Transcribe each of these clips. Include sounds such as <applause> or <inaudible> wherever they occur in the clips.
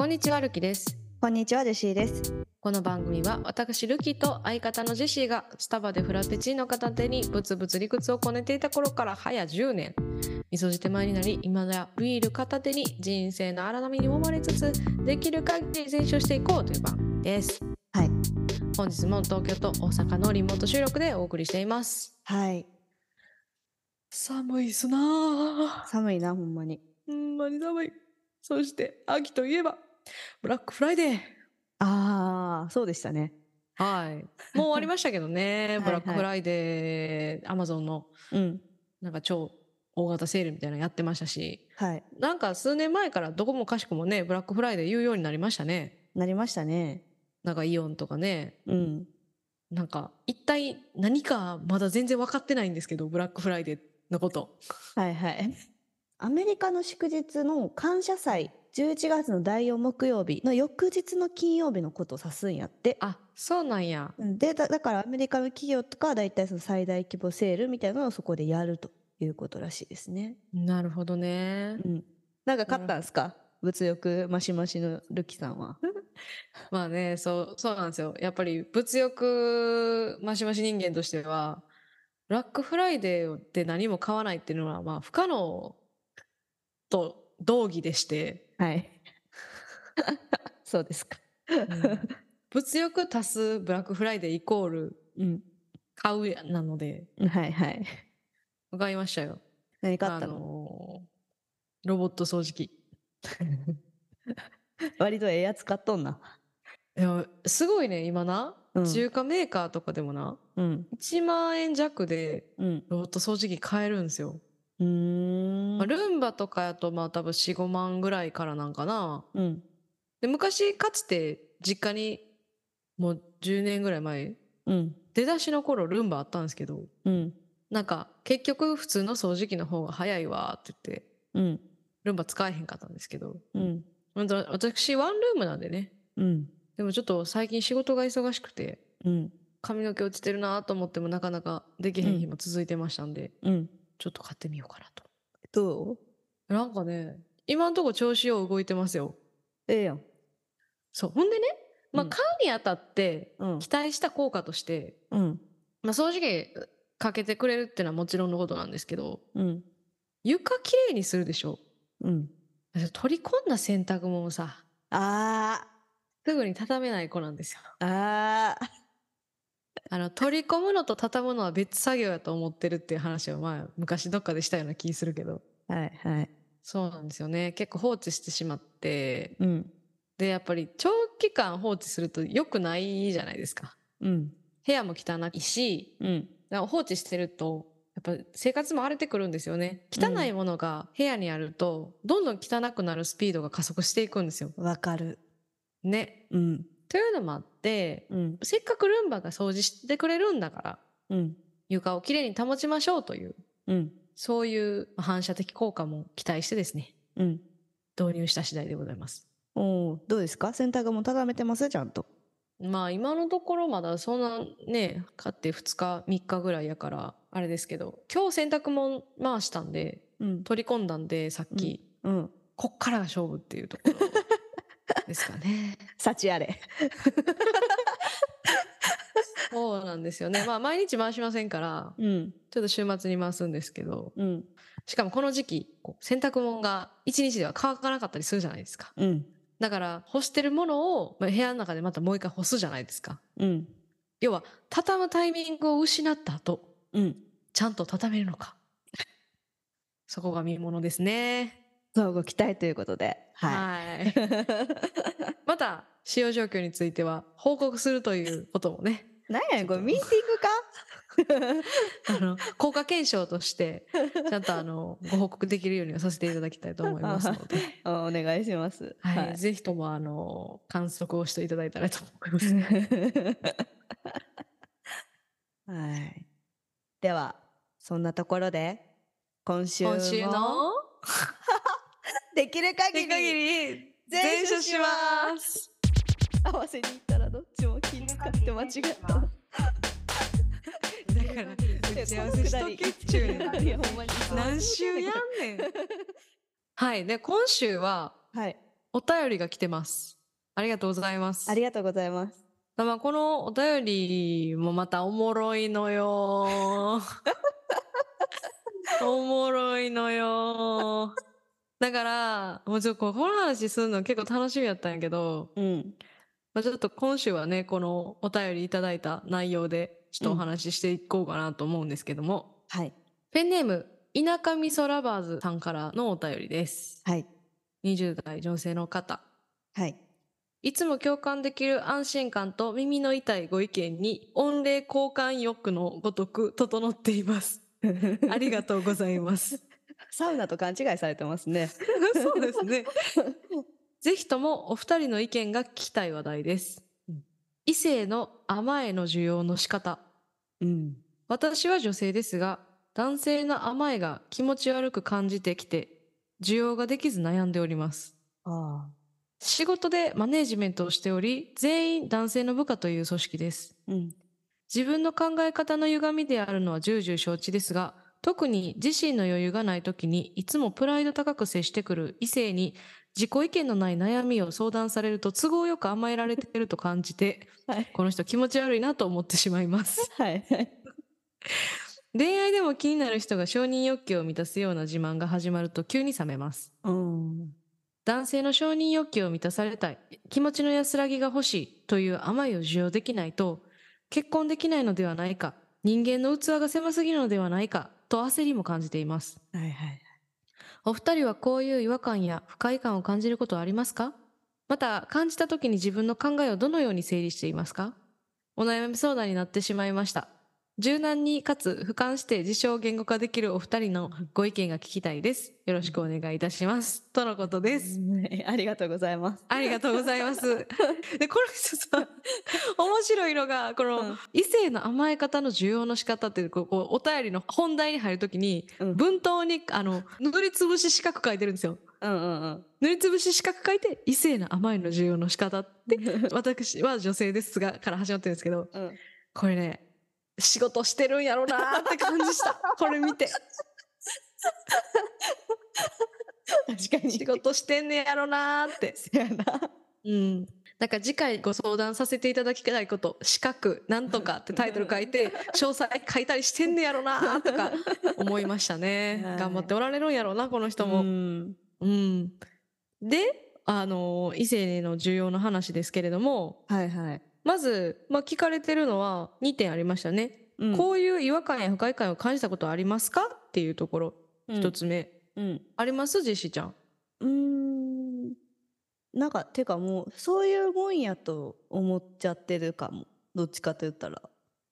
こんにちは、ルキです。こんにちは、ジェシーです。この番組は私、ルキと相方のジェシーがスタバでフラペチーノ片手にブツブツ理屈をこねていた頃から早10年。みそじ手前になり、今やビール片手に人生の荒波に揉まれつつ、できる限り前進していこうという番組です。はい。本日も東京と大阪のリモート収録でお送りしています。はい。寒いっすなぁ。寒いな、ほんまに。ほんまに寒い。そして、秋といえば、ブラックフライデー。ああ、そうでしたね。はい。もう終わりましたけどね、<laughs> はいブラックフライデー、アマゾンのうん。なんか超大型セールみたいなのやってましたし、はい。なんか数年前からどこもかしこもね、ブラックフライデー言うようになりましたね。なりましたね。なんかイオンとかね、うん。なんか一体何かまだ全然分かってないんですけど、ブラックフライデーのこと。はいはい。アメリカの祝日の感謝祭、11月の第4木曜日の翌日の金曜日のことを指すんやって。あ、そうなんや。うんでだ、だからアメリカの企業とかは大体その最大規模セールみたいなのをそこでやるということらしいですね。なるほどね。うん。なんか買ったんですか？物欲マシマシのルキさんは。<laughs> まあね、そう、そうなんですよ。やっぱり物欲マシマシ人間としては、ブラックフライデーで何も買わないっていうのは、まあ不可能と同義でして、はい。<laughs> そうですか。うん物欲足すブラックフライデーイコールうん。買うやなので、はいはい。買いましたよ。あ何買ったの？のーロボット掃除機。<laughs> 割とええやつ買っとんな。いや、すごいね、今な、うん中華メーカーとかでもな、うん。1万円弱でうん。ロボット掃除機買えるんですよ。うーん。まあ、ルンバとかやとまあ多分4、5万ぐらいからなんかな。うん。で昔かつて実家にもう10年ぐらい前、うん。出だしの頃ルンバあったんですけど、うん。なんか結局普通の掃除機の方が早いわって言って、うん。ルンバ使えへんかったんですけど、うん。私ワンルームなんでね、うん。でもちょっと最近仕事が忙しくて、うん。髪の毛落ちてるなと思ってもなかなかできへん日も続いてましたんで、うん。ちょっと買ってみようかなと。どう？なんかね、今んとこ調子よう動いてますよ。ええやん。そう。ほんでね、まあ、うん買うにあたって、うん。期待した効果として、うん。まあ、掃除機かけてくれるっていうのはもちろんのことなんですけど、うん。床きれいにするでしょ？うん。取り込んだ洗濯物をさ、あすぐに畳めない子なんですよ。ー。あー。あの、取り込むのと畳むのは別作業やと思ってるっていう話をまあ、昔どっかでしたような気するけど。はいはい。そうなんですよね。結構放置してしまって、うん。で、やっぱり長期間放置すると良くないじゃないですか。うん。部屋も汚いし、うん。放置してると、やっぱ生活も荒れてくるんですよね。汚いものが部屋にあると、どんどん汚くなるスピードが加速していくんですよ。わかる。ね。うん。というのもあって、うん。せっかくルンバが掃除してくれるんだから、うん。床をきれいに保ちましょうという、うん。そういう反射的効果も期待してですね、うん。導入した次第でございます。おーどうですか？洗濯も畳めてます？ちゃんと。まあ今のところまだそんなね、買って2日、3日ぐらいやから、あれですけど、今日洗濯も回したんで、うん。取り込んだんで、さっき、うん。こっからが勝負っていうところですかね。幸あれ。<laughs> そうなんですよね。まあ毎日回しませんから、うん。ちょっと週末に回すんですけど、うん。しかもこの時期、こう洗濯物が1日では乾かなかったりするじゃないですか。うん。だから干してるものをまあ部屋の中でまたもう一回干すじゃないですか。うん。要は、畳むタイミングを失った後、うん。ちゃんと畳めるのか。そこが見ものですね。そうご期待ということで。ははい。い。<laughs> また、使用状況については報告するということもね、<laughs> 何やねんこれミーティングか？<laughs> あの、効果検証として、ちゃんとあの、ご報告できるようにはさせていただきたいと思いますので、あお願いします。はい、ぜひともあの、観測をしていただいたらと思います。はい。では、そんなところで、今週も今週の、できる限でり全全処します。合わせに行ったらどっちも気使って間違った。だから、打ち合わせしとけっちゅう何週やんねん。はい。で、今週は、はい。お便りが来てます。ありがとうございます。ありがとうございます。まあ、このお便りもまたおもろいのよ。<laughs> おもろいのよ。だから、もうちょっとこの話するの結構楽しみやったんやけど、うん。まあ、ちょっと今週はね、このお便りいただいた内容で、ちょっとお話ししていこうかなと思うんですけども、はい。ペンネーム、田舎味噌ラバーズさんからのお便りです。はい。20代女性の方。はい。いつも共感できる安心感と耳の痛いご意見に、御礼交換欲のごとく整っています。<laughs> ありがとうございます。サウナと勘違いされてますね。<laughs> そうですね。<laughs> ぜひともお二人の意見が聞きたい話題です。うん異性の甘えの需要の仕方。うん。私は女性ですが、男性の甘えが気持ち悪く感じてきて、需要ができず悩んでおります。ああ。仕事でマネージメントをしており、全員男性の部下という組織です。うん。自分の考え方の歪みであるのは重々承知ですが、特に自身の余裕がない時にいつもプライド高く接してくる異性に自己意見のない悩みを相談されると都合よく甘えられていると感じて、はい。この人気持ち悪いなと思ってしまいます。はい。恋愛でも気になる人が承認欲求を満たすような自慢が始まると急に冷めます。うん。男性の承認欲求を満たされたい、気持ちの安らぎが欲しいという甘いを受容できないと、結婚できないのではないか、人間の器が狭すぎるのではないか、と焦りも感じています。はいはい。お二人はこういう違和感や不快感を感じることはありますか？また、感じた時に自分の考えをどのように整理していますか？お悩み相談になってしまいました。柔軟にかつ俯瞰して自称言語化できるお二人のご意見が聞きたいです。よろしくお願いいたします。とのことです。<laughs> ありがとうございます。ありがとうございます。で、この人さ、面白いのが、この、うん異性の甘え方の需要の仕方っていう、こう、こうお便りの本題に入るときに、うん文頭に、あの、塗りつぶし四角書いてるんですよ。うんうん塗りつぶし四角書いて、異性の甘えの需要の仕方って、<laughs> 私は女性ですが、から始まってるんですけど、うん。これね、仕事してるんやろなーって感じした。<laughs> これ見て。確かに。仕事してんねやろなーって。せやな。うん。なんか次回ご相談させていただきたいこと、資格、なんとかってタイトル書いて、詳細書いたりしてんねやろなとか思いましたねは。い頑張っておられるんやろうな、この人うも。ん。うん。で、あの、異性の需要の話ですけれども、はいはい。まず、まあ、聞かれてるのは2点ありましたね。うんこういう違和感や不快感を感じたことはありますか？っていうところ、一。つ目。うん。あります？ジェシーちゃん。うーん。なんか、てかもう、そういうもんやと思っちゃってるかも。どっちかと言ったら。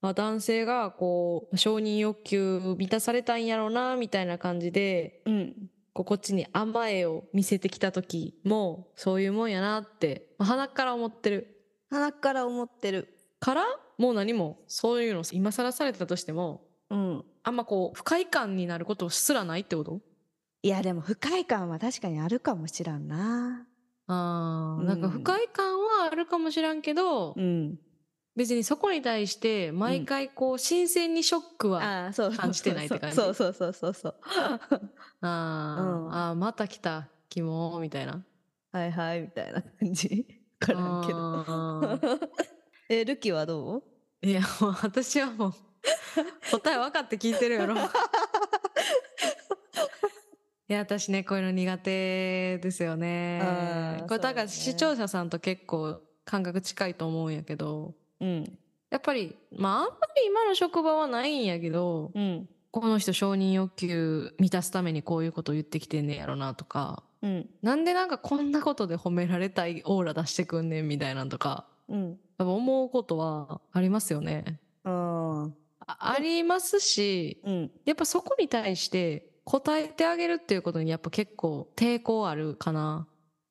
まあ、男性がこう承認欲求満たされたんやろなみたいな感じでうん。こうこっちに甘えを見せてきた時もそういうもんやなって、まあ、鼻から思ってる鼻から思ってる。からもう何もそういうの今更されたとしてもうん。あんまこう不快感になることすらないってこと？いや、でも不快感は確かにあるかもしらんな。あーうんなんか不快感はあるかもしらんけど、うん。別にそこに対して毎回こう新鮮にショックは。感じてないって感じ？そうそうそうそうそう。<laughs> あー、うんあーまた来たキモみたいなはいはい、みたいな感じ。わからんけど。<laughs> え、ルキはどう？いやもう <laughs> 私はもう答え分かって聞いてるやろ。<laughs> いや私ねこういうの苦手ですよね。これだから視聴者さんと結構感覚近いと思うんやけど。うん。やっぱりまああんまり今の職場はないんやけどうん。この人承認欲求満たすためにこういうこと言ってきてんねやろなとかうん。なんでなんかこんなことで褒められたいオーラ出してくんねんみたいなんとかうん。やっぱ思うことはありますよね。ああありますし、うん。やっぱそこに対して答えてあげるっていうことにやっぱ結構抵抗あるかな。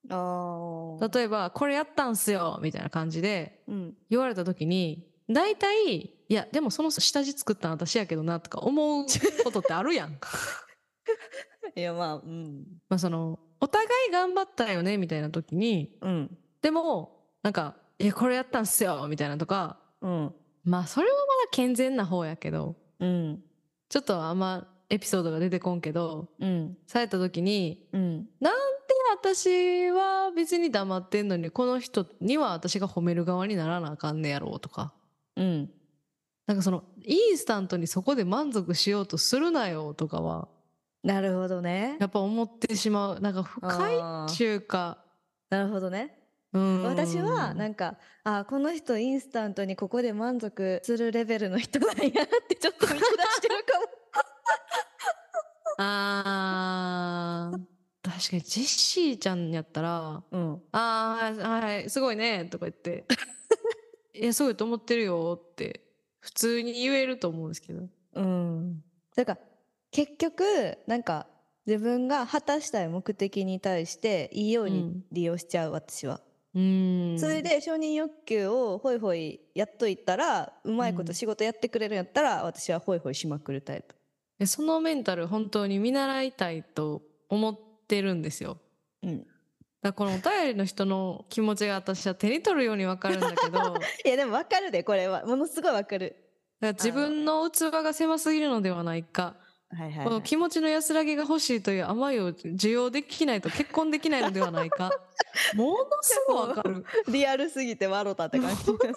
ああ。例えば、これやったんすよみたいな感じでうん。言われた時に、大体、いや、でもその下地作ったの私やけどなとか思うことってあるやん。<laughs> いや、まあ、うん。まあその、お互い頑張ったよねみたいな時に、うん。でも、なんか、いや、これやったんすよみたいなとか、うん。まあそれはまだ健全な方やけど、うん。ちょっとあんまエピソードが出てこんけど、うん。された時に、うん。なんで私は別に黙ってんのにこの人には私が褒める側にならなあかんねやろうとかうん。なんかそのインスタントにそこで満足しようとするなよとかはなるほどね。やっぱ思ってしまうなんか深いあーっていうかなるほどね。うん私はなんかあこの人インスタントにここで満足するレベルの人なんやってちょっと見下してるかも。<laughs> あー確かにジェシーちゃんやったらうん。「あーはいはいすごいね」とか言って「<laughs> いやすごいと思ってるよ」って普通に言えると思うんですけどうん。だから結局なんか自分が果たしたい目的に対していいようにうん利用しちゃう私は。うーんそれで承認欲求をホイホイやっといたらうまいこうんと仕事やってくれるんやったら私はホイホイしまくるタイプ。でそのメンタル本当に見習いたいと思ってるんですよ。うん。だからこのお便りの人の気持ちが私は手に取るようにわかるんだけど <laughs> いやでもわかるでこれはものすごいわかる。ら自分の器が狭すぎるのではないか、はいはい、この気持ちの安らぎが欲しいという甘いを受容できないと結婚できないのではないか。<laughs> ものすごいわかる。リアルすぎて笑ったって感じ。すごい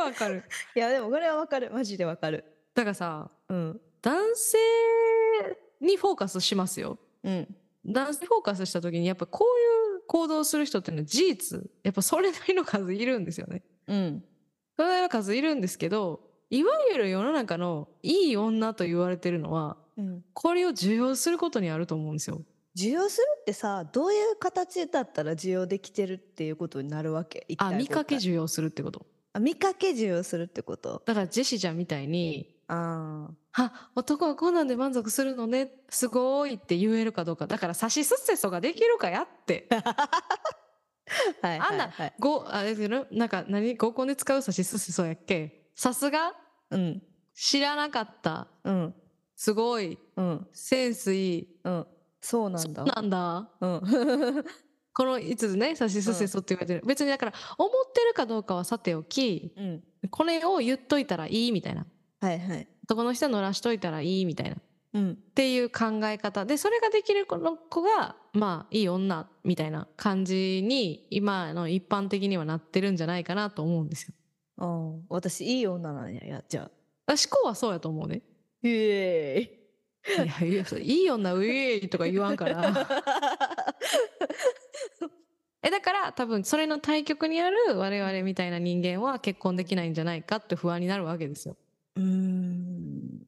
わかる。いやでもこれはわかる。マジでわかる。だからさうん。男性にフォーカスしますよ。うん。男性にフォーカスした時にやっぱこういう行動する人っていうのは事実。やっぱそれなりの数いるんですよね。うん。それなりの数いるんですけどいわゆる世の中のいい女と言われてるのはうん。これを受容することにあると思うんですよ。需要するってさどういう形だったら需要できてるっていうことになるわけ？一あ体見かけ受容するってこと。あ見かけ需要するってこと？だからジェシーちゃんみたいにああ男はこんなんで満足するのね？すごいって言えるかどうか。だから差しすせそができるかやって。あ <laughs> はいあんなはい。はいごあれですよなんか何？合コンで使う差しすせそやっけ？さすが？うん。知らなかった。うんすごい。うん。センスいい。うん。そうなそうんだなんだ。うん。<laughs> この5つね差しすせそって言われてる、別にだから思ってるかどうかはさておきうん。これを言っといたらいいみたいな。はいはい。男の人乗らしといたらいいみたいな。っうん。ていう考え方。でそれができる子の子がまあいい女みたいな感じに今の一般的にはなってるんじゃないかなと思うんですよ。ああ私いい女なんややじゃあ。思考はそうやと思うね。イエーイいやいいい女ウェイとか言わんから。<laughs> えだから多分それの対極にある我々みたいな人間は結婚できないんじゃないかって不安になるわけですよ。うーん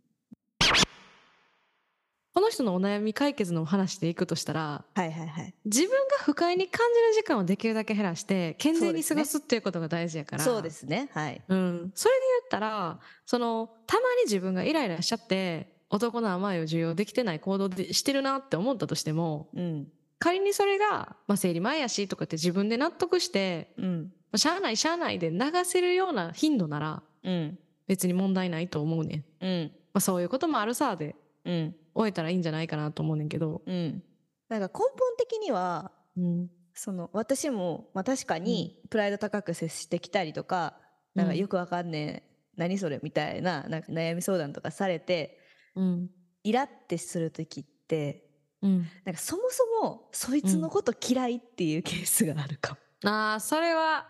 この人のお悩み解決の話でいくとしたらはいはいはい。自分が不快に感じる時間をできるだけ減らして健全に過ごすっていうことが大事やから。そうですね。はい。うん、それで言ったらそのたまに自分がイライラしちゃって男の甘いを受容できてない行動でしてるなって思ったとしてもうん。仮にそれが、まあ、生理前やしとかって自分で納得してうん。まあしゃあないしゃあないで流せるような頻度ならうん。別に問題ないと思うねん、うん。まあ、そういうこともあるさで。うん終えたらいいんじゃないかなと思うねんけど、うん。なんか根本的にはうん、その私も、まあ、確かにプライド高く接してきたりとか、なんかうんよくわかんねえ何それみたいななんか悩み相談とかされてうん。イラってする時ってうん、なんかそもそもそいつのこと嫌いっていうケースがあるかも。あーそれは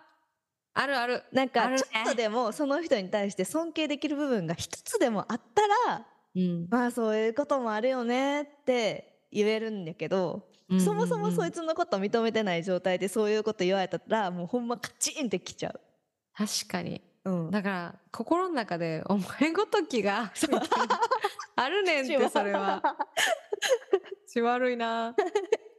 あるある。なんかちょっとでもその人に対して尊敬できる部分が一つでもあったらうん。まあそういうこともあるよねって言えるんだけど、そもそもそいつつのこと認めてない状態でそういうこと言われたらもうほんまカチンってきちゃう。確かに。うん、だから心の中で「お前ごときが」<laughs> あるねんってそれは。血悪いな。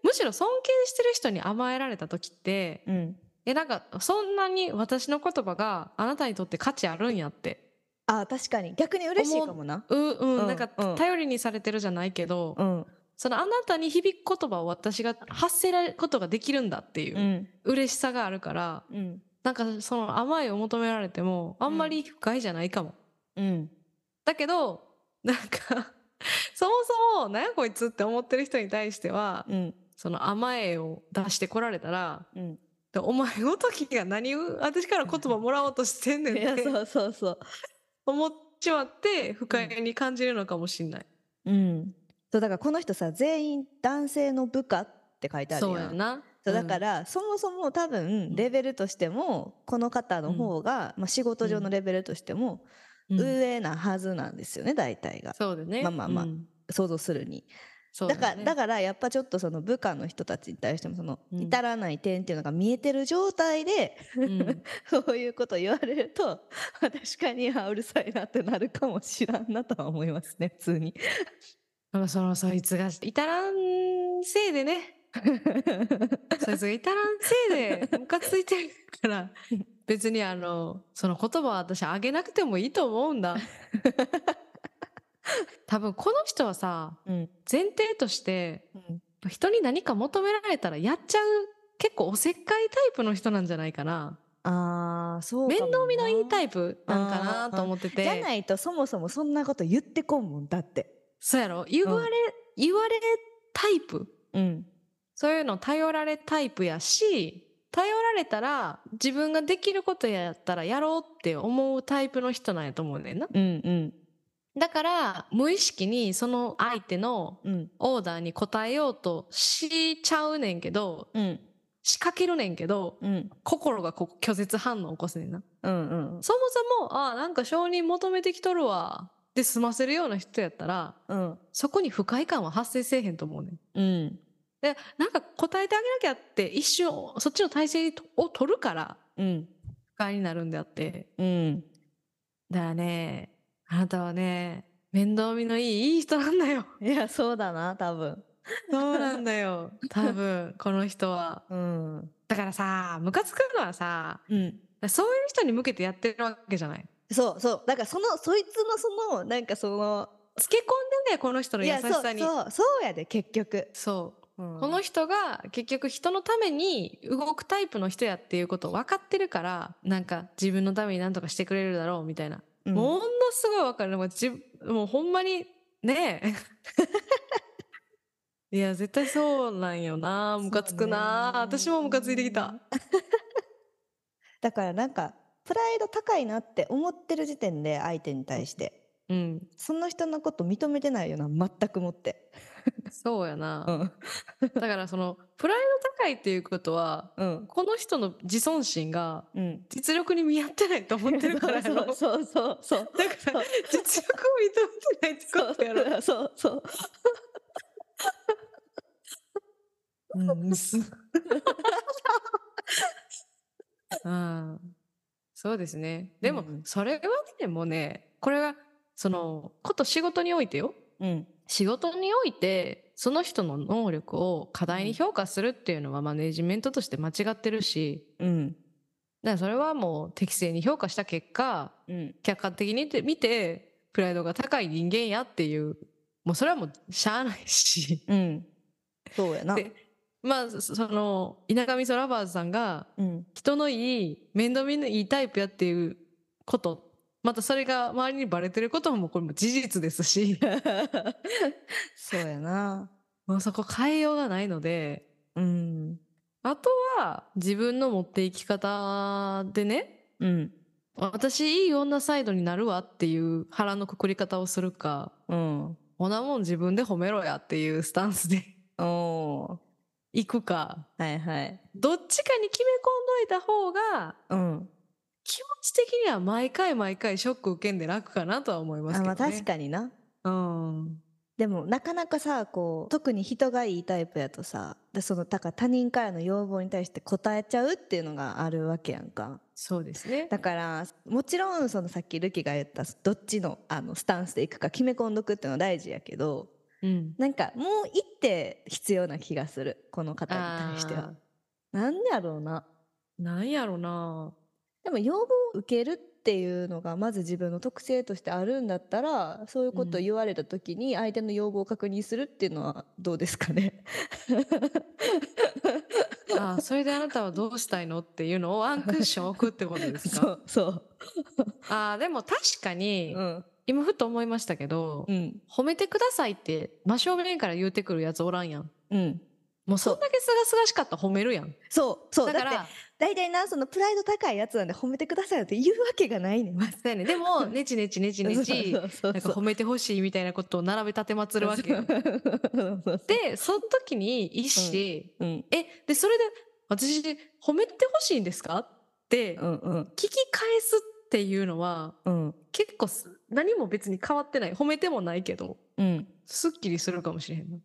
むしろ尊敬してる人に甘えられた時ってうん。えなんかそんなに私の言葉があなたにとって価値あるんやってあ確かに逆に嬉しいかもな。ううん、うんなんかうん頼りにされてるじゃないけど、うん。そのあなたに響く言葉を私が発せられることができるんだっていううん嬉しさがあるからうん。なんかその甘いを求められてもあんまり不快じゃないかも。うん。だけどなんか <laughs> そもそも「何やこいつ」って思ってる人に対しては、うん。その甘えを出してこられたらうん。「でお前ごときが何を私から言葉もらおうとしてんねん」ってそうそうそう。思っちまって不快に感じるのかもしんない。うん。そうだからこの人さ全員男性の部下って書いてあるそうやん。やな。そうだから、そもそも多分レベルとしてもこの方の方が、まあ、仕事上のレベルとしてもうん上なはずなんですよね大体がそうだね。まあまあまあうん想像するに。だ,、だからね、だからやっぱちょっとその部下の人たちに対してもそのうん。至らない点っていうのが見えてる状態で、うん。<laughs> そういうこと言われるとまあ確かにあうるさいなってなるかもしらんなとは思いますね普通に。まあそのそいつが至らんせいでね。<laughs> そいつが至らんせいでムカついてるから別にあのその言葉は私あげなくてもいいと思うんだ <laughs> <laughs> 多分この人はさうん。前提としてうん。人に何か求められたらやっちゃう結構おせっかいタイプの人なんじゃないかな。あーそうか面倒見のいいタイプなんかなと思ってて。じゃないとそもそもそんなこと言ってこんもんだって。そうやろ？言われ、言われタイプ？うん。そういうの頼られタイプやし頼られたら自分ができることやったらやろうって思うタイプの人なんやと思うねんな。うんうんだから無意識にその相手のうん。オーダーに応えようとしちゃうねんけどうん。仕掛けるねんけどうん。心がこう拒絶反応を起こすねんな。うんうん。そもそもあなんか承認求めてきとるわで済ませるような人やったらうん。そこに不快感は発生せえへんと思うねん。うん。でなんか答えてあげなきゃって一瞬そっちの体制を取るからうん。不快になるんであって。うん。だからねあなたはね面倒見のいいいい人なんだよ。<laughs> いやそうだな多分。そうなんだよ。多分この人は。うん。だからさムカつくのはさうん。そういう人に向けてやってるわけじゃない？そうそう。だからそのそいつのそのなんかそのつけ込んでんだよこの人のい優しさに。そうそうやで結局。そう。うん。この人が結局人のために動くタイプの人やっていうことを分かってるからなんか自分のために何とかしてくれるだろうみたいなうんものすごいわかる。もうじもうほんまに、ねえ。いや、絶対そうなんよな。ムカつくな。私もムカついてきた。だからなんかプライド高いなって思ってる時点で相手に対してうん。その人のこと認めてないよな全くもって。そうやな。ん <laughs> だからその、プライド高いっていうことは、うんこの人の自尊心がうん。実力に見合ってないと思ってるからやろ。<laughs> そうそうそうそう。だから、実力を認めてないってことやろ。そうそう。うん、す。<laughs> うん。そうですね。でも、うんそれはね、もうね、これは、その、こと仕事においてよ。うん仕事において、その人の能力を過大に評価するっていうのはマネジメントとして間違ってるし、うんだからそれはもう適正に評価した結果、うん客観的に見て、プライドが高い人間やっていう、もうそれはもうしゃあないし。うん。そうやな。でまあ、そその、田舎味噌ラバーズさんが、うん人のいい、面倒見のいいタイプやっていうこと、またそれが周りにバレてることもこれも事実ですし、<laughs> そうやな。もうそこ変えようがないので、うん。あとは自分の持っていき方でね、うん。私いい女サイドになるわっていう腹のくくり方をするか、うん。ほなもん自分で褒めろやっていうスタンスで。おー。行くか、はいはい。どっちかに決め込んどいた方が、うん。気持ち的には毎回毎回ショック受けんで楽かなとは思いますけどね。あまあ確かにな。うん。でもなかなかさこう特に人がいいタイプやとさでそのだから他人からの要望に対して応えちゃうっていうのがあるわけやんかそうですね。だからもちろんそのさっきルキが言ったどっちのあのスタンスでいくか決め込んどくっていうのは大事やけどうん。なんかもう一手必要な気がするこの方に対してはあなんでやろうなーなんやろな。でも要望を受けるっていうのがまず自分の特性としてあるんだったらそういうことを言われた時に相手の要望を確認するっていうのはどうですかね？あーそれであなたはどうしたいのっていうのをワンクッション置くってことです <laughs> そかうそう。あーでも確かに、うん。今ふと思いましたけど、うん。褒めてくださいって真正面から言うてくるやつおらんやん。うん。もうそんだけすがすがしかったら褒めるやん。そうそう。だから、大体なそのプライド高いやつなんで褒めてくださいよって言うわけがないねんそうやね。でも、<laughs> ネチネチネチネチ、そうそうなんか褒めてほしいみたいなことを並べ立てまつるわけで、その時に一子、うん。え、で、それで、私、褒めてほしいんですかって、うんうん。聞き返すっていうのは、うん。結構す何も別に変わってない。褒めてもないけど、うん。すっきりするかもしれへんな。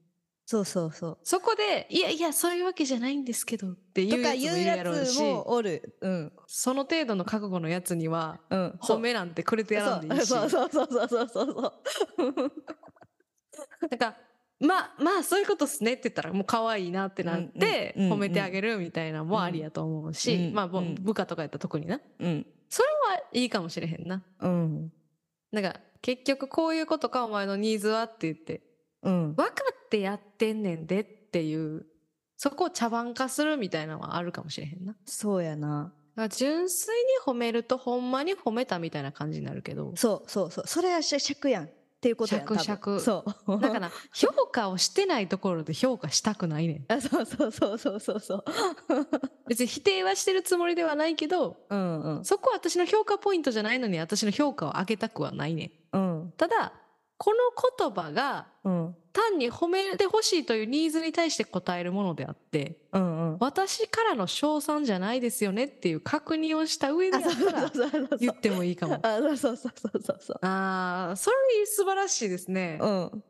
そうそうそう。そこで、いやいや、そういうわけじゃないんですけどっていうやつもいるややろうし、つもおる。うん。その程度の覚悟のやつには、うん。褒めなんてくれてやらんでいいし。そう。そうそうそうそうそうそう。なんか、まあ、まあ、そういうことっすねって言ったら、もう可愛いなってなって、褒めてあげるみたいなのもありやと思うし、うんまあ、部下とかやったら特にな。うん。それはいいかもしれへんな。うん。なんか、結局こういうことか、お前のニーズはって言って、うん。分かってやってんねんでっていう、そこを茶番化するみたいなのはあるかもしれへんな。そうやな。ら純粋に褒めると、ほんまに褒めたみたいな感じになるけど、そうそうそう。それはし尺やん。っていうことやん多分。尺尺そう。<laughs> だから、評価をしてないところで評価したくないねん。あそうそうそうそうそうそう。別に否定はしてるつもりではないけど、うんうん。そこは私の評価ポイントじゃないのに私の評価を上げたくはないねん。うん。ただ、この言葉がうん単に褒めてほしいというニーズに対して答えるものであって、うんうん私からの称賛じゃないですよねっていう確認をした上で言ってもいいかも。あそうそうそうそうそうそうああ、それ素晴らしいですね。うん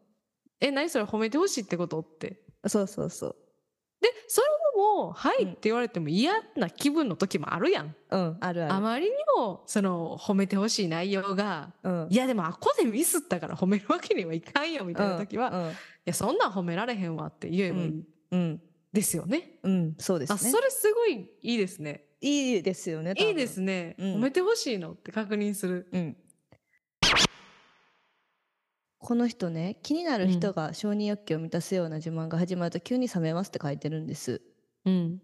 え、何それ褒めてほしいってことって。そうそうそうで、それも、はいうんって言われても嫌な気分の時もあるやん。うんあるある。あまりにも、その、褒めてほしい内容が、うんいやでもあっこでミスったから褒めるわけにはいかんよみたいな時は、いうんやそんなん褒められへんわって言えばいいうん。ですよね。うんそうですあ、ねそれすごいいいですね。いいですよねいいですね。うん。褒めてほしいのって確認する。うん。この人ね気になる人が承認欲求を満たすような自慢が始まると急に冷めますって書いてるんですうん。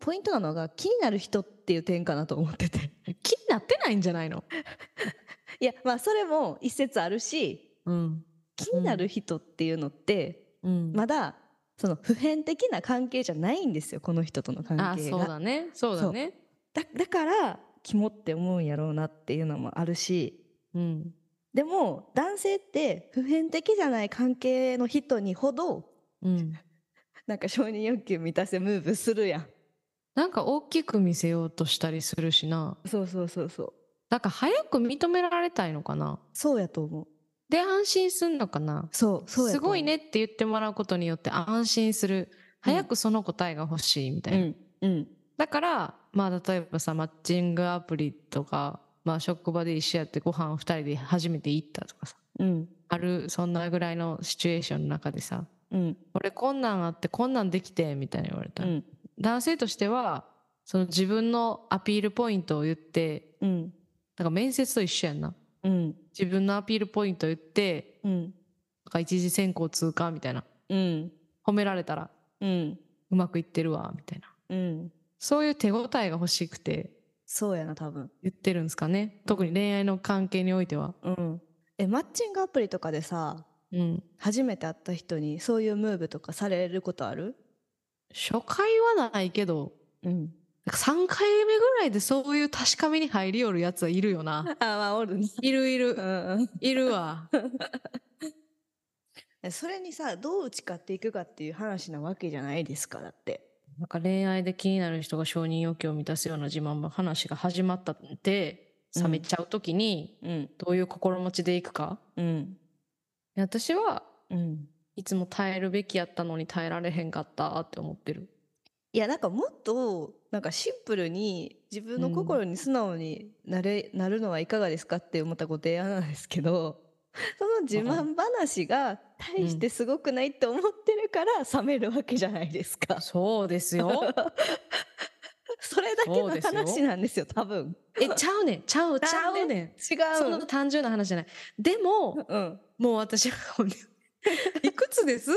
ポイントなのが気になる人っていう点かなと思ってて <laughs> 気になってないんじゃないの？<laughs> いやまあそれも一説あるしうん。気になる人っていうのって、うん。まだその普遍的な関係じゃないんですよこの人との関あ、そう係がだね。そうだね。だだからキモって思うんやろうなっていうのもあるしうん。でも男性って普遍的じゃない関係の人にほどうん。なんか承認欲求満たせムーブするやん。なんか大きく見せようとしたりするしな。そうそうそうそう。なんか早く認められたいのかな。そうやと思う。で安心すんのかな。そうそうすごいねって言ってもらうことによって安心する。早くその答えが欲しいみたいな。うんうん。だから、まあ例えばさ、マッチングアプリとか、まあ職場で一緒やってご飯を二人で初めて行ったとかさ、うん。ある、そんなぐらいのシチュエーションの中でさ、うん。俺こんなんあってこんなんできて、みたいに言われた。ら、うん。男性としては、その自分のアピールポイントを言って、うん。なんか面接と一緒やんな。うん。自分のアピールポイントを言って、うん。なんか一次選考通過みたいな。うん。褒められたらうん。うまくいってるわ、みたいな。うん。そういう手応えが欲しくてそうやな多分。言ってるんですかね。特に恋愛の関係においては。うん。えマッチングアプリとかでさうん。初めて会った人にそういうムーブとかされることある？初回はないけど、うん3回目ぐらいでそういう確かめに入りよるやつはいるよな。<laughs> あまあおるねいるいる。うんいるわ。<laughs> うんそれにさどう打ち勝っていくかっていう話なわけじゃないですかだってなんか恋愛で気になる人が承認欲求を満たすような自慢の話が始まったって、冷めちゃうときに、うんどういう心持ちでいくか。うん私は、うんいつも耐えるべきやったのに耐えられへんかったって思ってる。いやなんかもっとなんかシンプルに自分の心に素直になれ、なるのはいかがですかって思ったご提案なんですけど <laughs> その自慢話が大してすごくないって思ってるから冷めるわけじゃないですか。そうですよ。<laughs> それだけの話なんですよ多分。え、ちゃうねん。ちゃう、ちゃうねん。違う。そんな単純な話じゃない。でも、うん。もう私は、<laughs> いくつです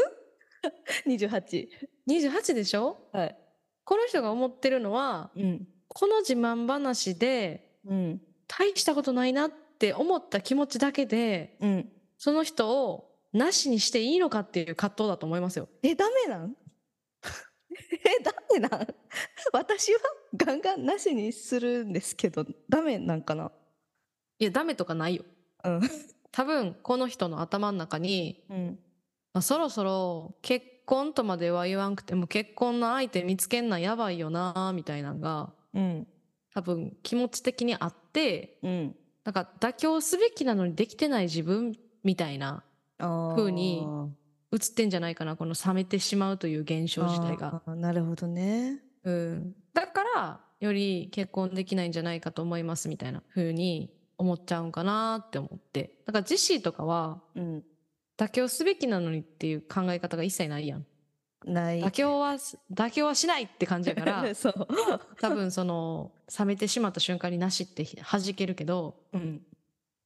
？28。?28 でしょ？はい。この人が思ってるのは、うん。この自慢話で、うん。大したことないなって思った気持ちだけで、うん。その人をなしにしていいのかっていう葛藤だと思いますよ。え、ダメなん？えダメなん？私はガンガンなしにするんですけどダメなんかな？いやダメとかないよ。うん。多分この人の頭の中に、うん。まあ、そろそろ結婚とまでは言わんくても結婚の相手見つけんなんやばいよなみたいなのがうん。多分気持ち的にあってうん。なんか妥協すべきなのにできてない自分みたいなあ風に映ってんじゃないかなこの冷めてしまうという現象自体が。なるほどね。うん、だからより結婚できないんじゃないかと思いますみたいな風に思っちゃうんかなって思って。だからジェシーとかはうん。妥協すべきなのにっていう考え方が一切ないやん。ない。妥協はす妥協はしないって感じやから <laughs> そう。多分その冷めてしまった瞬間になしって弾けるけどうん。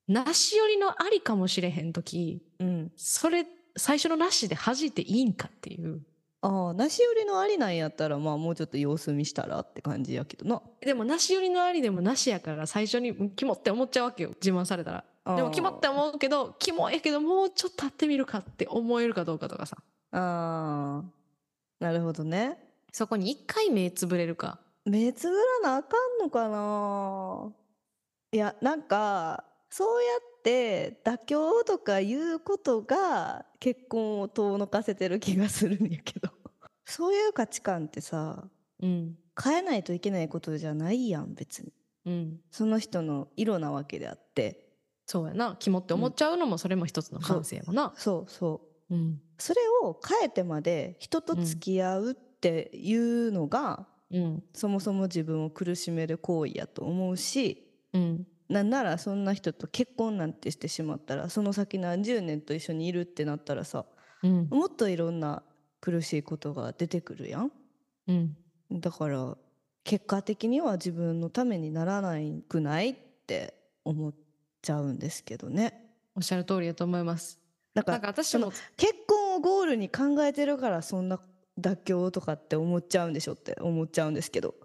なしよりのありかもしれへん時うん。それ最初のなしで弾いていいんかっていう。ああなし寄りのありなんやったらまあもうちょっと様子見したらって感じやけどな。でもなしよりのありでもなしやから最初にうんキモって思っちゃうわけよ自慢されたら。でもキモって思うけどキモやけどもうちょっと会ってみるかって思えるかどうかとかさ。ああなるほどね。そこに一回目つぶれるか。目つぶらなあかんのかないやなんかそうやって妥協とかいうことが結婚を遠のかせてる気がするんやけど。<laughs> そういう価値観ってさうん。変えないといけないことじゃないやん別に。うん。その人の色なわけであって。そうやな。キモって思っちゃうのもそれも一つの感性やもん。なそうそう。うん。それを変えてまで人と付き合うっていうのが、うん。そもそも自分を苦しめる行為やと思うしうんなんならそんな人と結婚なんてしてしまったらその先何十年と一緒にいるってなったらさうん。もっといろんな苦しいことが出てくるやん。うん。だから結果的には自分のためにならないくないって思っちゃうんですけどね。おっしゃる通りだと思います。なんかなんか私も結婚をゴールに考えてるからそんな妥協とかって思っちゃうんでしょって思っちゃうんですけど。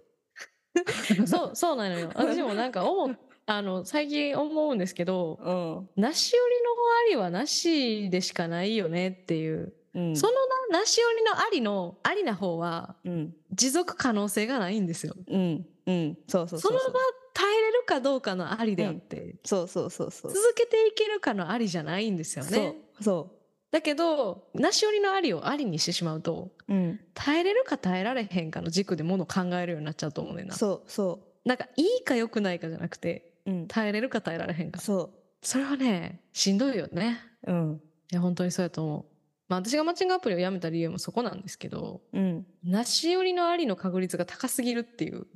<laughs> そうそうなのよ。私もなんか思うあの最近思うんですけどうん。なし寄りのありはなしでしかないよねっていう、うん。そのななし寄りのありのありな方はうん。持続可能性がないんですよ。うん。うん。そうそうそのまま耐えれるかどうかのありであって、そうそうそうそう。続けていけるかのありじゃないんですよね。そう。そだけどなし寄りのありをありにしてしまうとううん。耐えれるか耐えられへんかの軸でものを考えるようになっちゃうと思うねんな。そうそなんかいいか良くないかじゃなくてううん。耐えれるか耐えられへんかそそれはねしんどいよね。ううん。いや本当にそうやと思う。まあ私がマッチングアプリをやめた理由もそこなんですけどうん。なし寄りのありの確率が高すぎるっていう。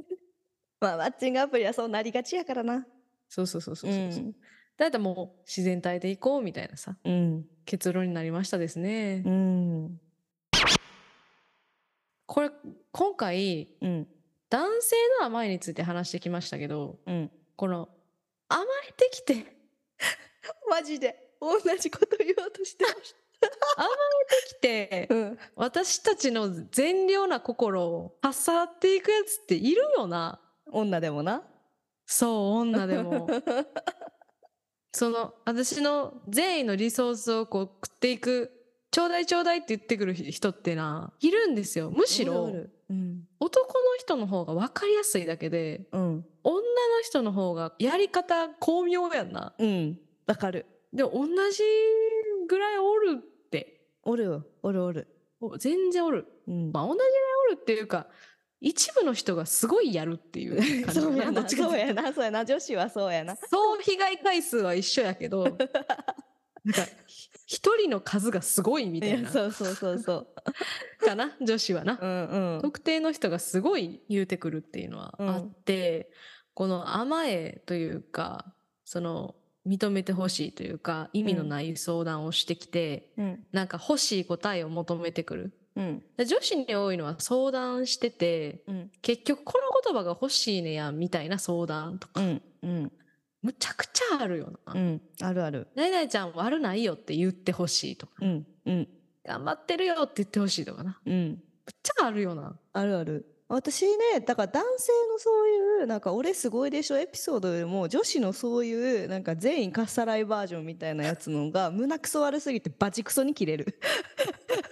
<laughs> まあマッチングアプリはそうなりがちやからな。そうそうそうそううそう、ん。だいたいもう自然体でいこうみたいなさうん。結論になりましたですね、うん。これ今回うん。男性の甘えについて話してきましたけどうんこの甘えてきて。<laughs> マジで。同じこと言おうとしてまし <laughs> きて。たうん。私たちの善良な心をかっさらっていくやつっているよな。女でもな。そう女でも。<laughs> その私の善意のリソースをこう食っていくちょうだいちょうだいって言ってくる人ってないるんですよ。むしろうん。男の人の方が分かりやすいだけでうん女の人の方がやり方巧妙やんな。うん。わかる。でも同じぐらいおるって。おるよ。おるおる。お全然おる。うん。まあ同じぐらいおるっていうか一部の人がすごいやるっていう感じ。<laughs> そうやどなそうやな。そうやな。女子はそうやな。総被害回数は一緒やけど <laughs> なんか一人の数がすごいみたいな。そうそうそうそう。<laughs> かな女子はな、うんうん。特定の人がすごい言うてくるっていうのはあって、この甘えというかその認めてほしいというか意味のない相談をしてきて、うん。なんか欲しい答えを求めてくる。うん。で女子に多いのは相談しててうん。結局この言葉が欲しいねやみたいな相談とか、うんうんむちゃくちゃあるよな。うん。あるある何々ちゃん悪ないよって言ってほしいとか、うん。うん頑張ってるよって言ってほしいとかな。うん。むっちゃあるよな。あるある。私ねだから男性のそういうなんか俺すごいでしょエピソードよりも女子のそういうなんか全員かっさらいバージョンみたいなやつのが胸くそ悪すぎてバチクソに切れる。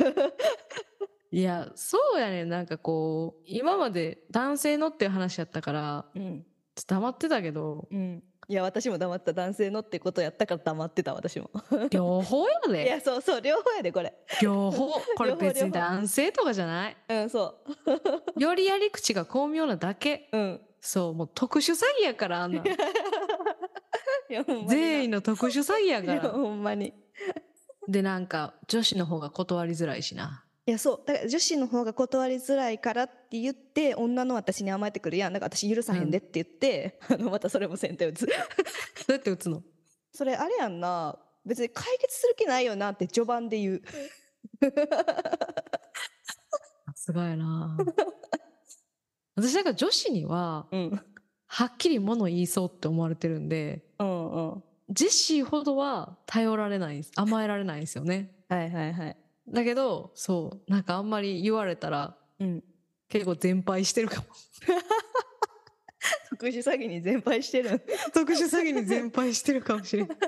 <laughs> いやそうやねなんかこう今まで男性のっていう話やったからうん。黙ってたけどうんいや私も黙った男性のってことやったから黙ってた私も。<laughs> 両方やいでやそうそう両方やでこれ。両方。<laughs> これ別に男性とかじゃない？うんそ <laughs> よりやり口が巧妙なだけ。ううん。そうもう特殊詐欺やからあんな。全員の特殊詐欺やから。ほんまに。でなんか女子の方が断りづらいしないやそう。だから女子の方が断りづらいからって言って女の私に甘えてくる。やんだから私許さへんでって言って、あのまたそれも先手打つ。<laughs> どうやって打つの？それあれやんな。別に解決する気ないよなって序盤で言う。さすがやな。<laughs> 私なんか女子にはうん。はっきり物言いそうって思われてるんでうんうん。ジェシーほどは頼られないんです甘えられないんですよね。はいはいはいだけどそうなんかあんまり言われたらうん。結構全敗してるかも。特殊詐欺に全敗してる。<laughs> 特殊詐欺に全敗してるかもしれない。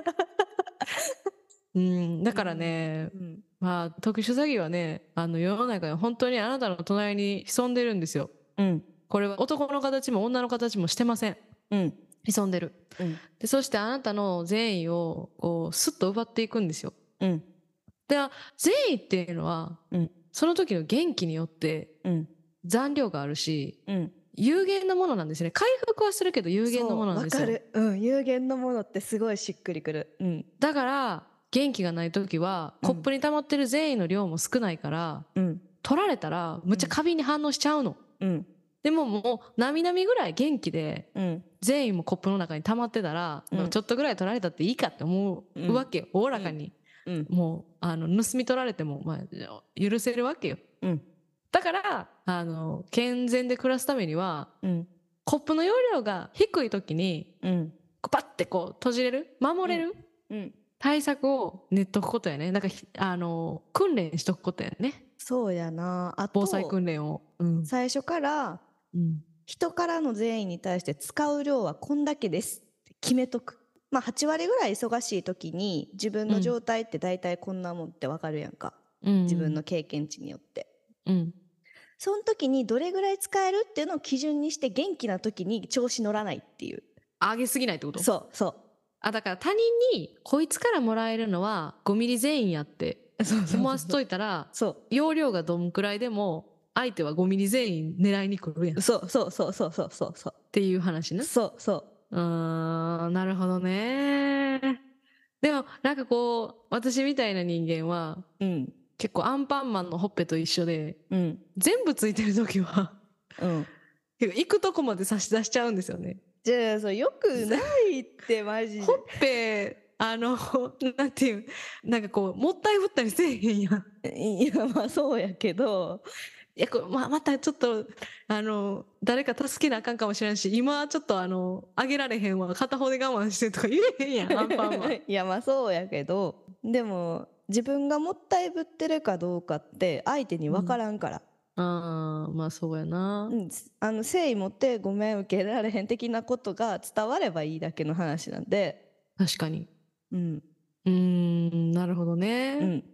うんだからね、うん。まあ特殊詐欺はねあの世の中に本当にあなたの隣に潜んでるんですよ。うん。これは男の形も女の形もしてません。うん。潜んでる。うん。でそしてあなたの善意をこうスッと奪っていくんですよ。うんで善意っていうのは、うん。その時の元気によってうん。残量があるしうん。有限のものなんですね。回復はするけど有限のものなんですよ。わかる。うん。有限のものってすごいしっくりくる。うん。だから元気がない時はうん。コップに溜まってる善意の量も少ないから、うん。取られたらむっちゃ過敏に反応しちゃうの、うん。でももうなみなみぐらい元気でうん。善意もコップの中に溜まってたら、うん。ちょっとぐらい取られたっていいかって思うわけよ。おおらかに、うん。もうあの盗み取られても、まあ、許せるわけよ。うん。だからあの健全で暮らすためにはうん。コップの容量が低い時にうん。こうパッてこう閉じれる？守れる、うん。対策を練っとくことやね。なんかひあの訓練しとくことやね。そうやな。あと防災訓練を、うん。最初からうん。人からの善意に対して使う量はこんだけですって決めとく。まあ8割ぐらい忙しい時に自分の状態って大体こんなもんってわかるやんか。うん、自分の経験値によって。うんその時にどれぐらい使えるっていうのを基準にして元気な時に調子乗らないっていう。上げすぎないってこと？そうそあだから他人にこいつからもらえるのは5ミリ善意やってう。そう思わせといたらそう。容量がどんくらいでも相手は5ミリ善意狙いに来るやんっそうそうそうそうそうそうそう。ていう話ねそうそうーんなるほどねでもなんかこう私みたいな人間はう。うん。結構アンパンマンのほっぺと一緒でうん。全部ついてる時はうん。行くとこまで差し出しちゃうんですよね。じゃあ、それよくないってマジでほ。っぺあの <laughs> なんていうなんかこうもったいぶったりせえへんやん。いや、まあそうやけど。いやこれままたちょっとあの誰か助けなあかんかもしれんし今ちょっとあのあげられへんわ片方で我慢してとか言えへんやんアンパンマン。<laughs> <laughs> いやまあそうやけどでも自分がもったいぶってるかどうかって相手に分からんから、あーまあそうやな。うんあの誠意持ってごめん受けられへん的なことが伝わればいいだけの話なんで確かに。うんうーんなるほどね。うんまあ、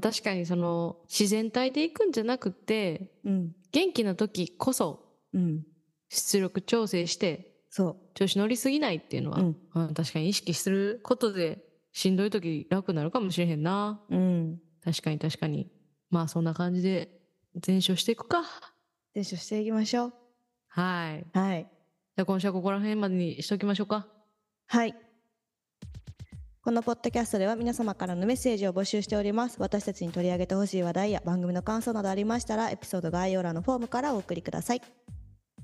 確かにその自然体で行くんじゃなくてうん。元気な時こそうん。出力調整してそ調子乗りすぎないっていうのは、うん。うん確かに意識することでしんどい時楽になるかもしれへんな。ううん。確かに確かに。まあそんな感じで全勝していくか。練習していきましょう。はい。はい。じゃあ今週はここら辺までにしときましょうか。はいこのポッドキャストでは皆様からのメッセージを募集しております。私たちに取り上げてほしい話題や番組の感想などありましたらエピソード概要欄のフォームからお送りください。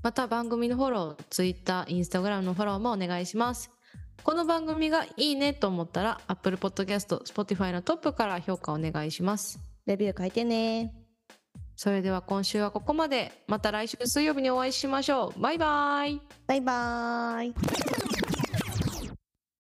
また番組のフォロー Twitter、Instagram のフォローもお願いします。この番組がいいねと思ったら Apple Podcast、Spotify のトップから評価お願いします。レビュー書いてね。それでは今週はここまで。また来週水曜日にお会いしましょう。バイバイ。バイバーイ